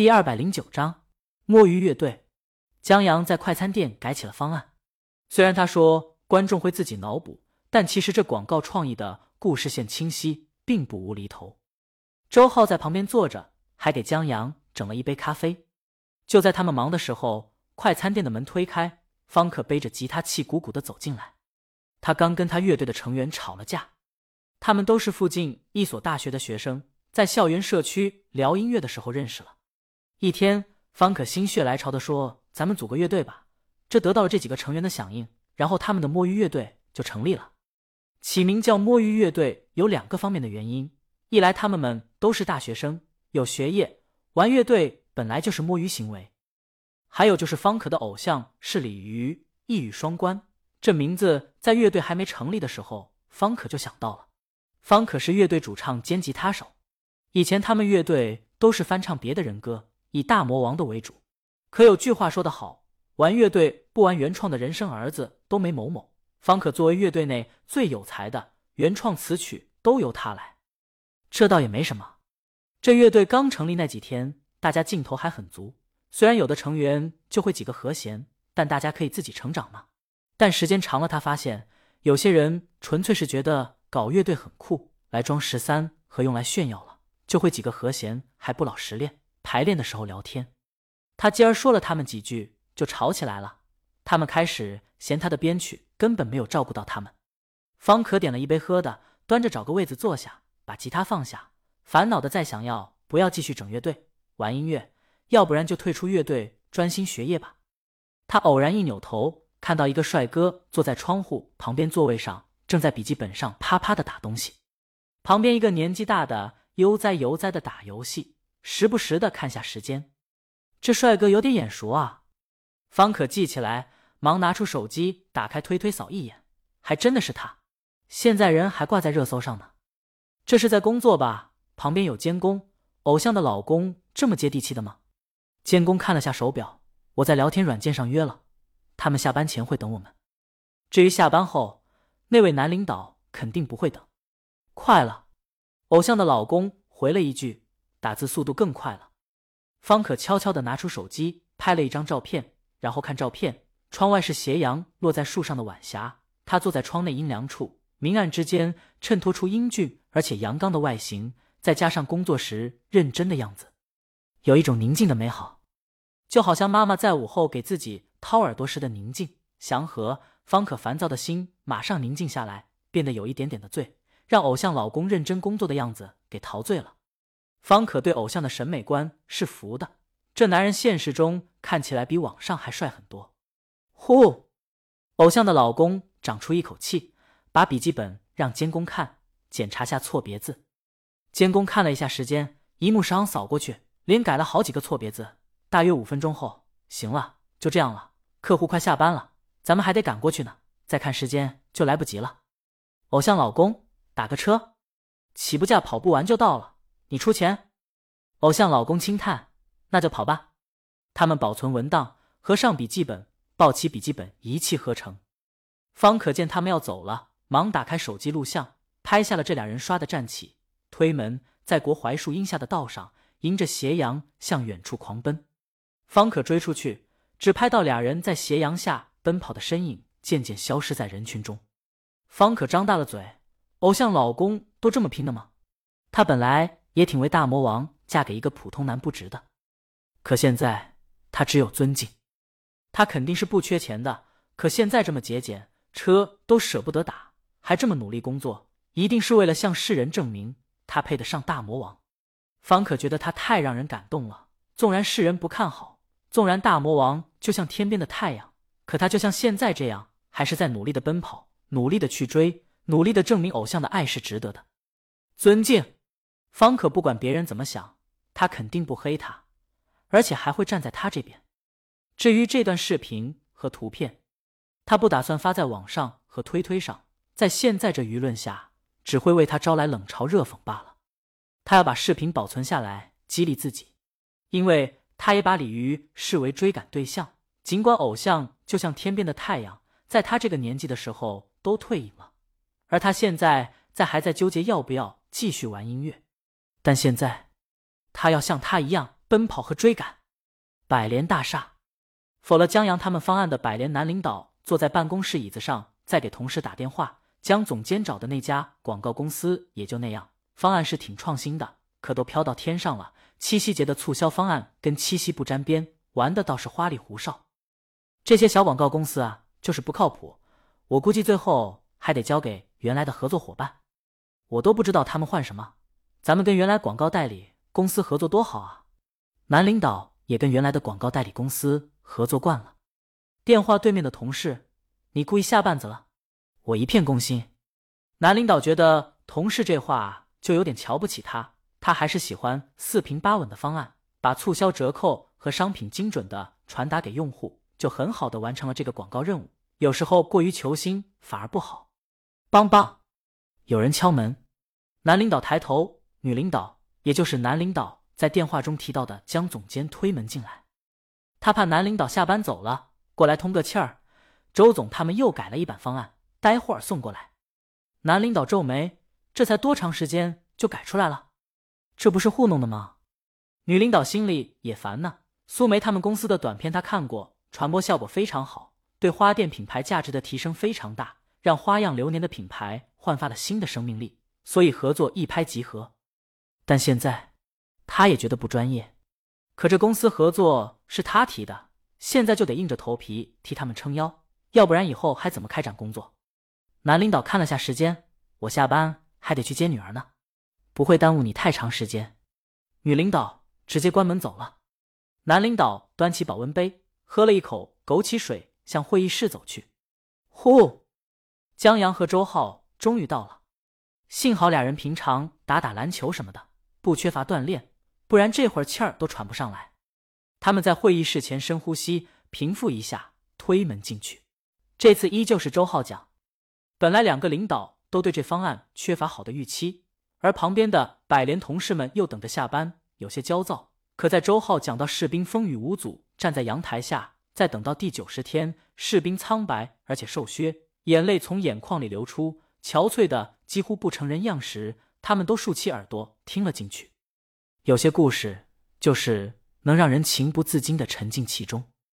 第二百零九章摸鱼乐队。江阳在快餐店改起了方案，虽然他说观众会自己脑补，但其实这广告创意的故事线清晰，并不无厘头。周浩在旁边坐着，还给江阳整了一杯咖啡。就在他们忙的时候，快餐店的门推开，方可背着吉他气鼓鼓的走进来。他刚跟他乐队的成员吵了架，他们都是附近一所大学的学生，在校园社区聊音乐的时候认识了。一天，方可心血来潮的说：“咱们组个乐队吧。”这得到了这几个成员的响应，然后他们的摸鱼乐队就成立了。起名叫摸鱼乐队有两个方面的原因：一来他们们都是大学生，有学业，玩乐队本来就是摸鱼行为；还有就是方可的偶像是鲤鱼，一语双关。这名字在乐队还没成立的时候，方可就想到了。方可是乐队主唱兼吉他手，以前他们乐队都是翻唱别的人歌，以大魔王的为主。可有句话说得好，玩乐队不玩原创的人生儿子都没某某。方可作为乐队内最有才的，原创词曲都由他来，这倒也没什么。这乐队刚成立那几天，大家劲头还很足，虽然有的成员就会几个和弦，但大家可以自己成长嘛。但时间长了，他发现有些人纯粹是觉得搞乐队很酷，来装十三和用来炫耀了，就会几个和弦还不老实练。排练的时候聊天，他继而说了他们几句，就吵起来了。他们开始嫌他的编曲根本没有照顾到他们。方可点了一杯喝的，端着找个位子坐下，把吉他放下，烦恼的在想要不要继续整乐队玩音乐，要不然就退出乐队专心学业吧。他偶然一扭头。看到一个帅哥坐在窗户旁边座位上，正在笔记本上啪啪的打东西。旁边一个年纪大的悠哉悠哉的打游戏，时不时的看下时间。这帅哥有点眼熟啊！方可记起来，忙拿出手机打开推推扫一眼，还真的是他。现在人还挂在热搜上呢。这是在工作吧？旁边有监工，偶像的老公这么接地气的吗？监工看了下手表，我在聊天软件上约了。他们下班前会等我们，至于下班后，那位男领导肯定不会等。快了，偶像的老公回了一句，打字速度更快了。方可悄悄的拿出手机拍了一张照片，然后看照片，窗外是斜阳落在树上的晚霞，他坐在窗内阴凉处，明暗之间衬托出英俊而且阳刚的外形，再加上工作时认真的样子，有一种宁静的美好，就好像妈妈在午后给自己。掏耳朵时的宁静祥和，方可烦躁的心马上宁静下来，变得有一点点的醉，让偶像老公认真工作的样子给陶醉了。方可对偶像的审美观是服的，这男人现实中看起来比网上还帅很多。呼，偶像的老公长出一口气，把笔记本让监工看，检查下错别字。监工看了一下时间，一目十行扫过去，连改了好几个错别字。大约五分钟后，行了，就这样了。客户快下班了，咱们还得赶过去呢。再看时间就来不及了。偶像老公，打个车，起步价跑不完就到了，你出钱。偶像老公轻叹：“那就跑吧。”他们保存文档，合上笔记本，抱起笔记本，一气呵成。方可见他们要走了，忙打开手机录像，拍下了这俩人唰的站起，推门，在国槐树荫下的道上，迎着斜阳向远处狂奔。方可追出去。只拍到俩人在斜阳下奔跑的身影，渐渐消失在人群中。方可张大了嘴：“偶像老公都这么拼的吗？他本来也挺为大魔王嫁给一个普通男不值的，可现在她只有尊敬。她肯定是不缺钱的，可现在这么节俭，车都舍不得打，还这么努力工作，一定是为了向世人证明她配得上大魔王。方可觉得她太让人感动了，纵然世人不看好。”纵然大魔王就像天边的太阳，可他就像现在这样，还是在努力的奔跑，努力的去追，努力的证明偶像的爱是值得的。尊敬，方可不管别人怎么想，他肯定不黑他，而且还会站在他这边。至于这段视频和图片，他不打算发在网上和推推上，在现在这舆论下，只会为他招来冷嘲热讽罢了。他要把视频保存下来，激励自己，因为。他也把鲤鱼视为追赶对象，尽管偶像就像天边的太阳，在他这个年纪的时候都退隐了，而他现在在还在纠结要不要继续玩音乐，但现在他要像他一样奔跑和追赶。百联大厦，否了江阳他们方案的百联男领导坐在办公室椅子上，在给同事打电话。江总监找的那家广告公司也就那样，方案是挺创新的，可都飘到天上了。七夕节的促销方案跟七夕不沾边，玩的倒是花里胡哨。这些小广告公司啊，就是不靠谱。我估计最后还得交给原来的合作伙伴。我都不知道他们换什么。咱们跟原来广告代理公司合作多好啊！男领导也跟原来的广告代理公司合作惯了。电话对面的同事，你故意下绊子了？我一片攻心。男领导觉得同事这话就有点瞧不起他，他还是喜欢四平八稳的方案，把促销折扣和商品精准的传达给用户，就很好的完成了这个广告任务。有时候过于求新反而不好。邦邦，有人敲门。男领导抬头，女领导，也就是男领导在电话中提到的江总监推门进来。他怕男领导下班走了，过来通个气儿。周总他们又改了一版方案。待会儿送过来。男领导皱眉，这才多长时间就改出来了？这不是糊弄的吗？女领导心里也烦呢。苏梅他们公司的短片她看过，传播效果非常好，对花店品牌价值的提升非常大，让花样流年的品牌焕发了新的生命力，所以合作一拍即合。但现在，他也觉得不专业。可这公司合作是他提的，现在就得硬着头皮替他们撑腰，要不然以后还怎么开展工作？男领导看了下时间，我下班还得去接女儿呢，不会耽误你太长时间。女领导直接关门走了。男领导端起保温杯，喝了一口枸杞水，向会议室走去。呼，江阳和周浩终于到了。幸好俩人平常打打篮球什么的，不缺乏锻炼，不然这会儿气儿都喘不上来。他们在会议室前深呼吸，平复一下，推门进去。这次依旧是周浩讲。本来两个领导都对这方案缺乏好的预期，而旁边的百联同事们又等着下班，有些焦躁。可在周浩讲到士兵风雨无阻站在阳台下，再等到第九十天，士兵苍白而且瘦削，眼泪从眼眶里流出，憔悴的几乎不成人样时，他们都竖起耳朵听了进去。有些故事就是能让人情不自禁的沉浸其中。